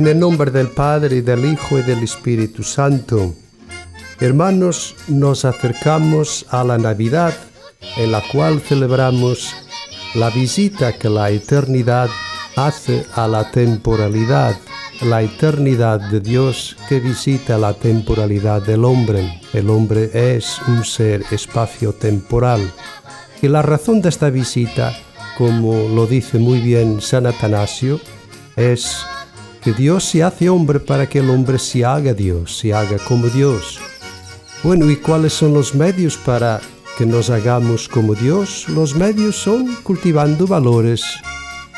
En el nombre del Padre, y del Hijo y del Espíritu Santo. Hermanos, nos acercamos a la Navidad, en la cual celebramos la visita que la eternidad hace a la temporalidad, la eternidad de Dios que visita la temporalidad del hombre. El hombre es un ser espacio-temporal. Y la razón de esta visita, como lo dice muy bien San Atanasio, es que Dios se hace hombre para que el hombre se haga Dios, se haga como Dios. Bueno, ¿y cuáles son los medios para que nos hagamos como Dios? Los medios son cultivando valores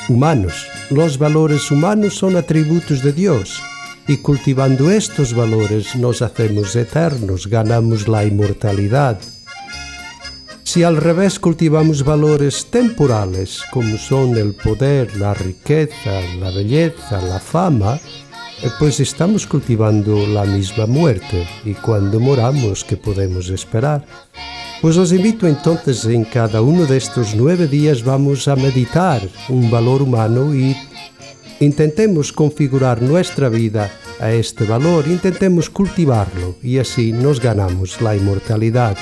humanos. Los valores humanos son atributos de Dios y cultivando estos valores nos hacemos eternos, ganamos la inmortalidad. Si al revés cultivamos valores temporales, como son el poder, la riqueza, la belleza, la fama, eh, pues estamos cultivando la misma muerte y cuando moramos, ¿qué podemos esperar? Pues os invito entonces en cada uno de estos nueve días vamos a meditar un valor humano y intentemos configurar nuestra vida a este valor, intentemos cultivarlo y así nos ganamos la inmortalidad.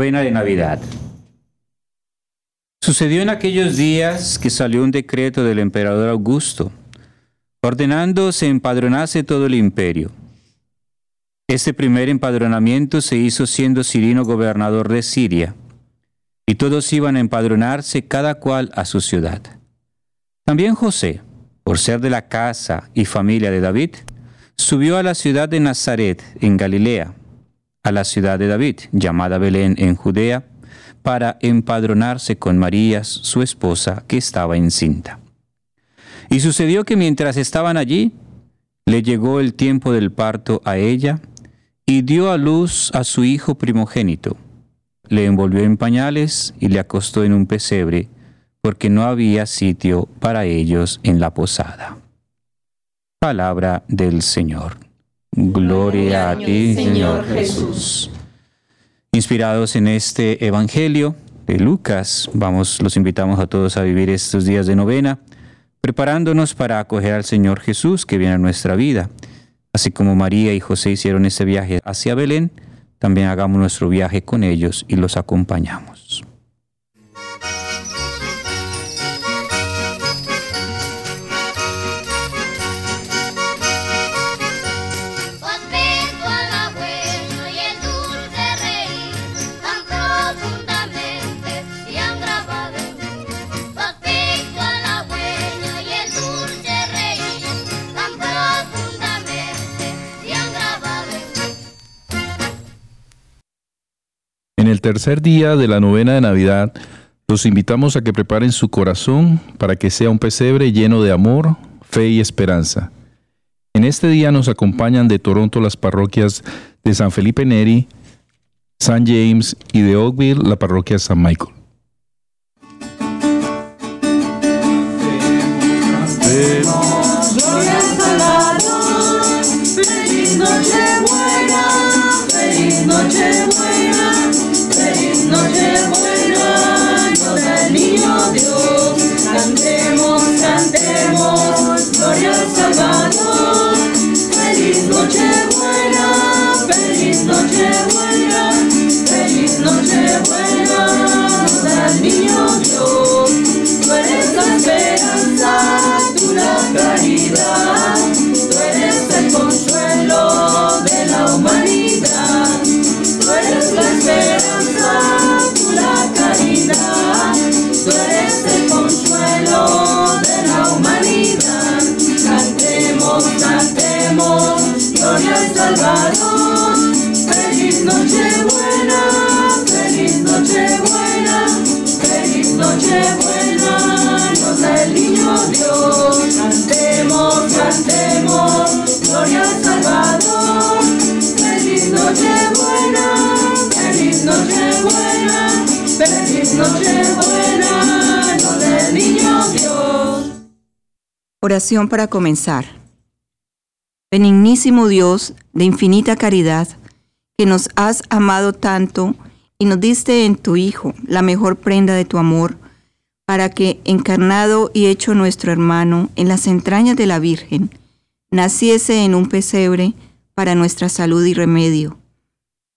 De Navidad. Sucedió en aquellos días que salió un decreto del emperador Augusto, ordenando se empadronase todo el imperio. Este primer empadronamiento se hizo siendo Cirino gobernador de Siria, y todos iban a empadronarse cada cual a su ciudad. También José, por ser de la casa y familia de David, subió a la ciudad de Nazaret, en Galilea, a la ciudad de David, llamada Belén en Judea, para empadronarse con María, su esposa, que estaba encinta. Y sucedió que mientras estaban allí, le llegó el tiempo del parto a ella, y dio a luz a su hijo primogénito. Le envolvió en pañales y le acostó en un pesebre, porque no había sitio para ellos en la posada. Palabra del Señor. Gloria a ti, Señor Jesús. Inspirados en este Evangelio de Lucas, vamos, los invitamos a todos a vivir estos días de novena, preparándonos para acoger al Señor Jesús que viene a nuestra vida. Así como María y José hicieron ese viaje hacia Belén, también hagamos nuestro viaje con ellos y los acompañamos. Tercer día de la novena de Navidad, los invitamos a que preparen su corazón para que sea un pesebre lleno de amor, fe y esperanza. En este día nos acompañan de Toronto las parroquias de San Felipe Neri, San James y de Oakville la parroquia San Michael. Oración para comenzar. Benignísimo Dios de infinita caridad, que nos has amado tanto y nos diste en tu Hijo la mejor prenda de tu amor, para que, encarnado y hecho nuestro hermano en las entrañas de la Virgen, naciese en un pesebre para nuestra salud y remedio.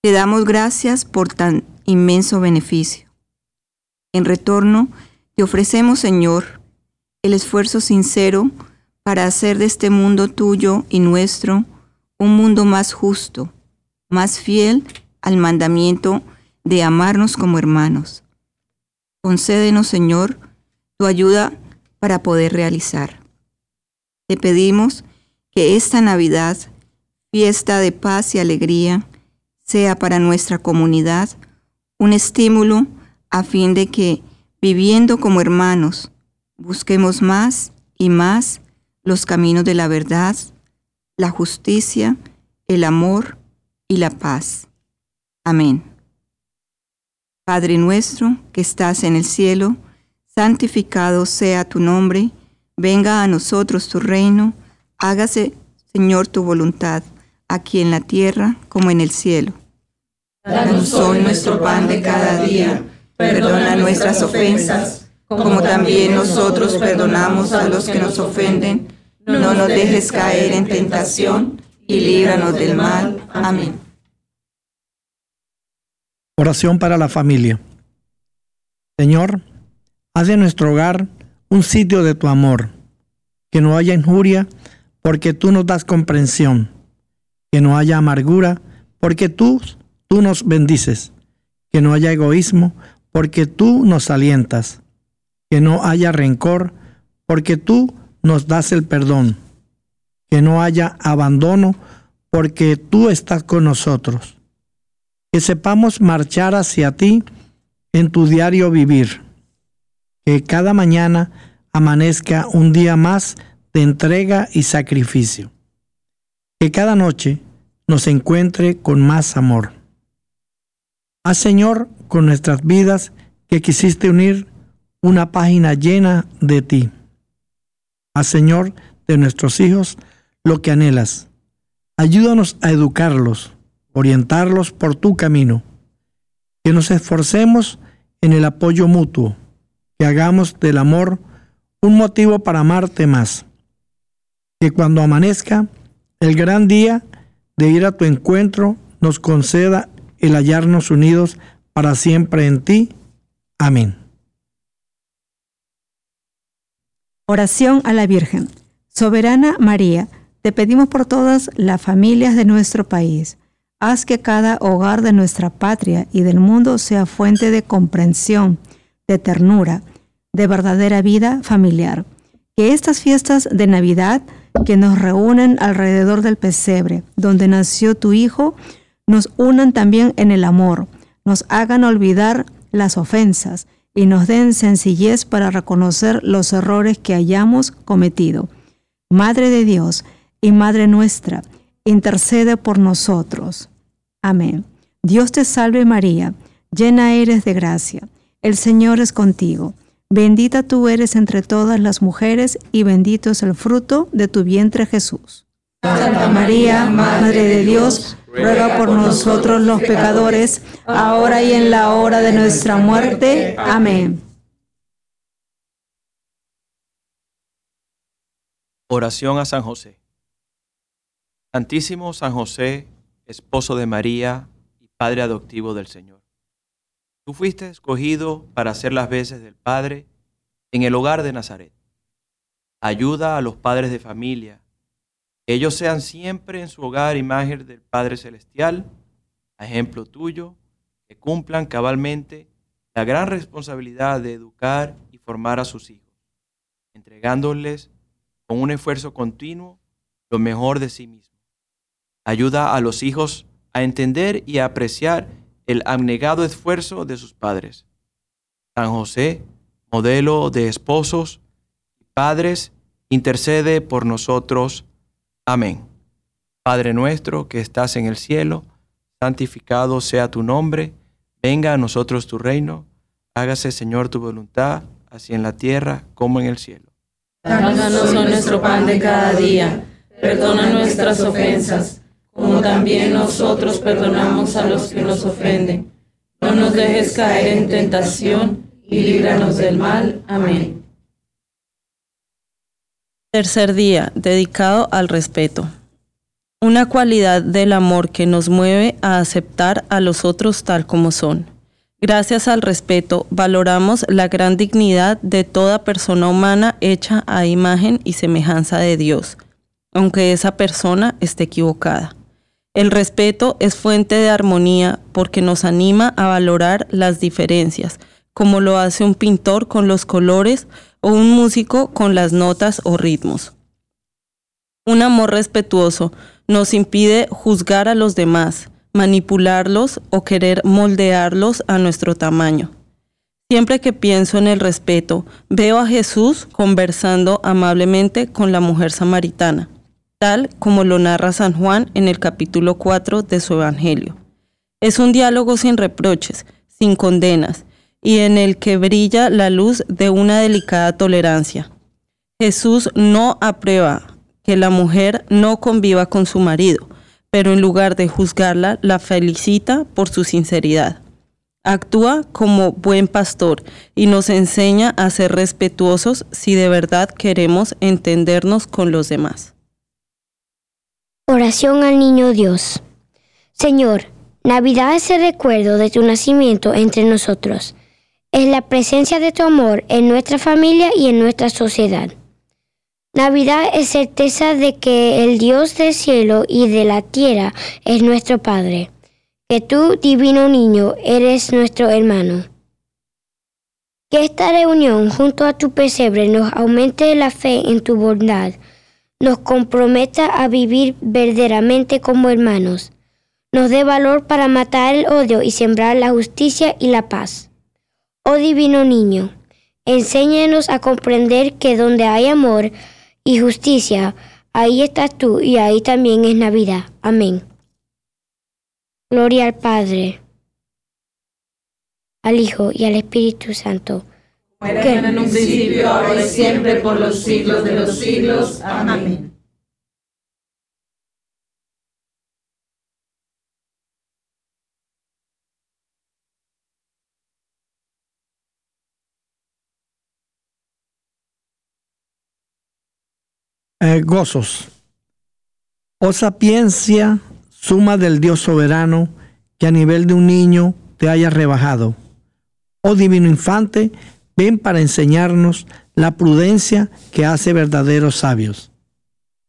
Te damos gracias por tan inmenso beneficio. En retorno, te ofrecemos, Señor, el esfuerzo sincero para hacer de este mundo tuyo y nuestro un mundo más justo, más fiel al mandamiento de amarnos como hermanos. Concédenos, Señor, tu ayuda para poder realizar. Te pedimos que esta Navidad, fiesta de paz y alegría, sea para nuestra comunidad un estímulo a fin de que, viviendo como hermanos, busquemos más y más los caminos de la verdad, la justicia, el amor y la paz. Amén. Padre nuestro que estás en el cielo, santificado sea tu nombre, venga a nosotros tu reino, hágase, Señor, tu voluntad, aquí en la tierra como en el cielo. Danos hoy nuestro pan de cada día, perdona nuestras ofensas, como también nosotros perdonamos a los que nos ofenden. No nos dejes caer en tentación y líbranos del mal. Amén. Oración para la familia. Señor, haz de nuestro hogar un sitio de tu amor, que no haya injuria, porque tú nos das comprensión, que no haya amargura, porque tú, tú nos bendices, que no haya egoísmo, porque tú nos alientas, que no haya rencor, porque tú nos das el perdón, que no haya abandono, porque tú estás con nosotros. Que sepamos marchar hacia ti en tu diario vivir, que cada mañana amanezca un día más de entrega y sacrificio, que cada noche nos encuentre con más amor. Haz Señor con nuestras vidas que quisiste unir una página llena de ti. Haz Señor de nuestros hijos lo que anhelas. Ayúdanos a educarlos orientarlos por tu camino. Que nos esforcemos en el apoyo mutuo, que hagamos del amor un motivo para amarte más. Que cuando amanezca el gran día de ir a tu encuentro nos conceda el hallarnos unidos para siempre en ti. Amén. Oración a la Virgen. Soberana María, te pedimos por todas las familias de nuestro país Haz que cada hogar de nuestra patria y del mundo sea fuente de comprensión, de ternura, de verdadera vida familiar. Que estas fiestas de Navidad que nos reúnen alrededor del pesebre, donde nació tu Hijo, nos unan también en el amor, nos hagan olvidar las ofensas y nos den sencillez para reconocer los errores que hayamos cometido. Madre de Dios y Madre nuestra, intercede por nosotros. Amén. Dios te salve María, llena eres de gracia, el Señor es contigo. Bendita tú eres entre todas las mujeres y bendito es el fruto de tu vientre Jesús. Santa María, Madre de Dios, ruega por nosotros los pecadores, ahora y en la hora de nuestra muerte. Amén. Oración a San José. Santísimo San José, esposo de María y padre adoptivo del Señor. Tú fuiste escogido para hacer las veces del Padre en el hogar de Nazaret. Ayuda a los padres de familia. Ellos sean siempre en su hogar imagen del Padre Celestial, ejemplo tuyo, que cumplan cabalmente la gran responsabilidad de educar y formar a sus hijos, entregándoles con un esfuerzo continuo lo mejor de sí mismos ayuda a los hijos a entender y a apreciar el abnegado esfuerzo de sus padres. San José, modelo de esposos y padres, intercede por nosotros. Amén. Padre nuestro que estás en el cielo, santificado sea tu nombre, venga a nosotros tu reino, hágase Señor tu voluntad, así en la tierra como en el cielo. Danos hoy nuestro pan de cada día. Perdona nuestras ofensas, como también nosotros perdonamos a los que nos ofenden. No nos dejes caer en tentación y líbranos del mal. Amén. Tercer día, dedicado al respeto. Una cualidad del amor que nos mueve a aceptar a los otros tal como son. Gracias al respeto, valoramos la gran dignidad de toda persona humana hecha a imagen y semejanza de Dios, aunque esa persona esté equivocada. El respeto es fuente de armonía porque nos anima a valorar las diferencias, como lo hace un pintor con los colores o un músico con las notas o ritmos. Un amor respetuoso nos impide juzgar a los demás, manipularlos o querer moldearlos a nuestro tamaño. Siempre que pienso en el respeto, veo a Jesús conversando amablemente con la mujer samaritana, tal como lo narra San Juan en el capítulo 4 de su Evangelio. Es un diálogo sin reproches, sin condenas, y en el que brilla la luz de una delicada tolerancia. Jesús no aprueba que la mujer no conviva con su marido, pero en lugar de juzgarla, la felicita por su sinceridad. Actúa como buen pastor y nos enseña a ser respetuosos si de verdad queremos entendernos con los demás. Oración al Niño Dios. Señor, Navidad es el recuerdo de tu nacimiento entre nosotros. Es la presencia de tu amor en nuestra familia y en nuestra sociedad. Navidad es certeza de que el Dios del cielo y de la tierra es nuestro Padre, que tú, divino niño, eres nuestro hermano. Que esta reunión junto a tu pesebre nos aumente la fe en tu bondad, nos comprometa a vivir verdaderamente como hermanos, nos dé valor para matar el odio y sembrar la justicia y la paz. Oh divino niño, enséñanos a comprender que donde hay amor, y justicia, ahí estás tú y ahí también es Navidad. Amén. Gloria al Padre, al Hijo y al Espíritu Santo. Que en un principio, ahora y siempre, por los siglos de los siglos. Amén. Eh, gozos. Oh sapiencia, suma del Dios soberano, que a nivel de un niño te haya rebajado. Oh divino infante, ven para enseñarnos la prudencia que hace verdaderos sabios.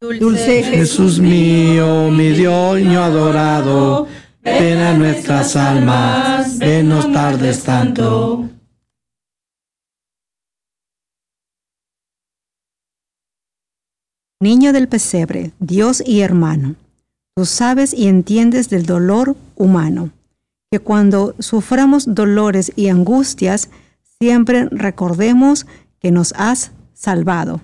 Dulce Jesús mío, mi Dios mío adorado, ven a nuestras almas, ven no tardes tanto. Niño del pesebre, Dios y hermano, tú sabes y entiendes del dolor humano, que cuando suframos dolores y angustias, siempre recordemos que nos has salvado.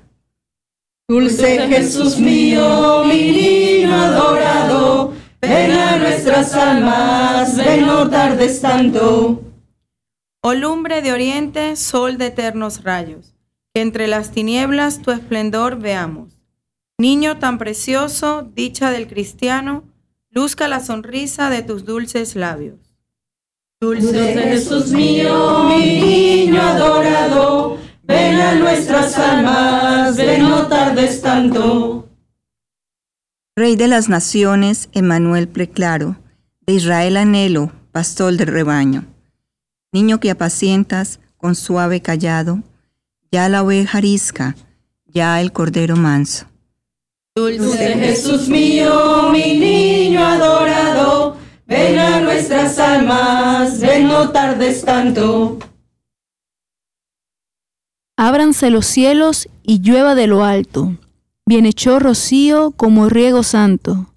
Dulce Jesús mío, mi niño adorado, ven a nuestras almas, ven no tardes tanto. Oh lumbre de oriente, sol de eternos rayos, que entre las tinieblas tu esplendor veamos. Niño tan precioso, dicha del cristiano, luzca la sonrisa de tus dulces labios. Dulce Jesús mío, mi niño adorado, ven a nuestras almas, ven no tardes tanto. Rey de las naciones, Emanuel preclaro, de Israel anhelo, pastor del rebaño. Niño que apacientas con suave callado, ya la oveja arisca, ya el cordero manso. Dulce Jesús mío, mi niño adorado, ven a nuestras almas, ven no tardes tanto. Ábranse los cielos y llueva de lo alto, bienhechor rocío como riego santo.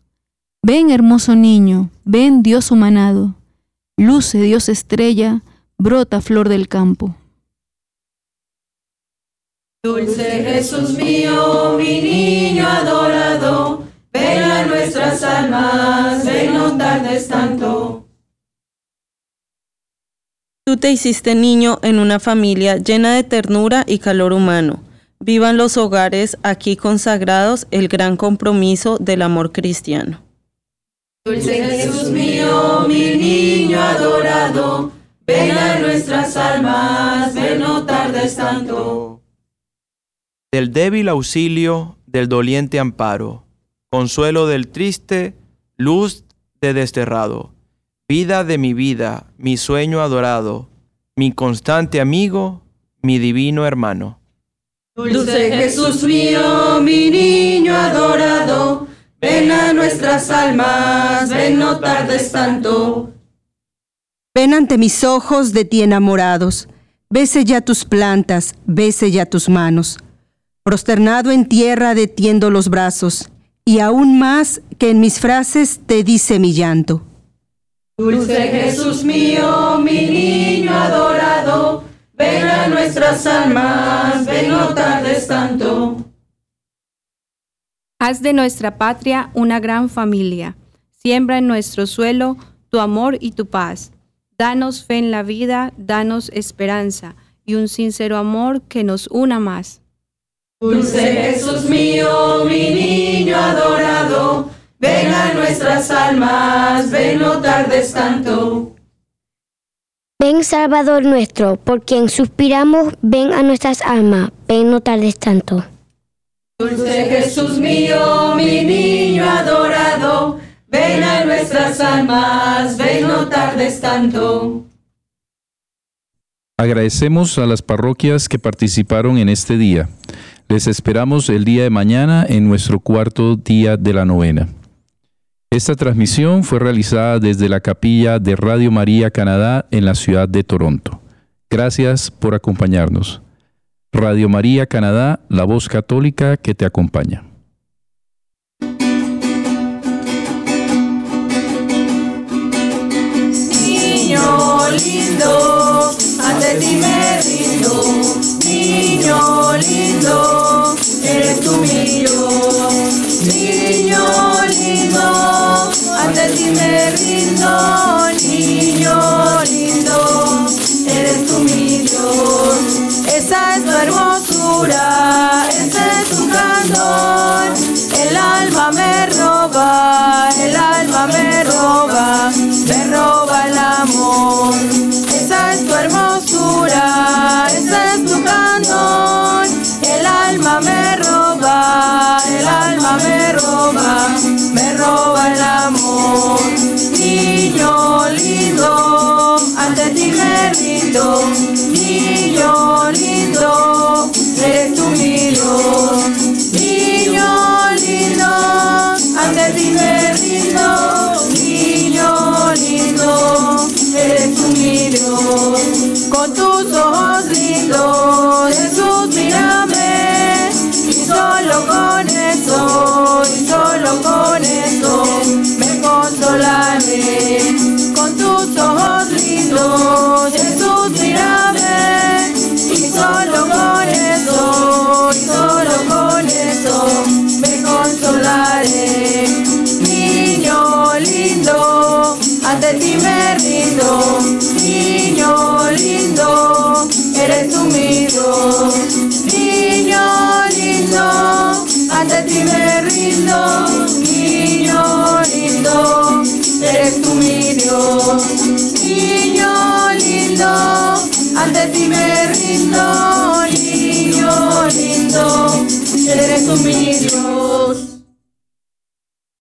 Ven hermoso niño, ven Dios humanado, luce Dios estrella, brota flor del campo. Dulce Jesús mío, mi niño adorado, ven a nuestras almas, ven no tardes tanto. Tú te hiciste niño en una familia llena de ternura y calor humano. Vivan los hogares aquí consagrados el gran compromiso del amor cristiano. Dulce Jesús mío, mi niño adorado, ven a nuestras almas, ven no tardes tanto. Del débil auxilio, del doliente amparo, consuelo del triste, luz de desterrado, vida de mi vida, mi sueño adorado, mi constante amigo, mi divino hermano. Dulce Jesús mío, mi niño adorado, ven a nuestras almas, ven no tardes tanto. Ven ante mis ojos de ti enamorados, bese ya tus plantas, bese ya tus manos. Prosternado en tierra detiendo los brazos, y aún más que en mis frases te dice mi llanto. Dulce Jesús mío, mi niño adorado, ven a nuestras almas, ven no tardes tanto. Haz de nuestra patria una gran familia. Siembra en nuestro suelo tu amor y tu paz. Danos fe en la vida, danos esperanza y un sincero amor que nos una más. Dulce Jesús mío, mi niño adorado, ven a nuestras almas, ven no tardes tanto. Ven Salvador nuestro, por quien suspiramos, ven a nuestras almas, ven no tardes tanto. Dulce Jesús mío, mi niño adorado, ven a nuestras almas, ven no tardes tanto. Agradecemos a las parroquias que participaron en este día. Les esperamos el día de mañana en nuestro cuarto día de la novena. Esta transmisión fue realizada desde la capilla de Radio María Canadá en la ciudad de Toronto. Gracias por acompañarnos. Radio María Canadá, la voz católica que te acompaña. Niño lindo, ante ti me rindo, niño lindo, niño lindo, eres tú mi Dios. Niño lindo, ante ti me rindo, niño lindo, eres tú mi Dios.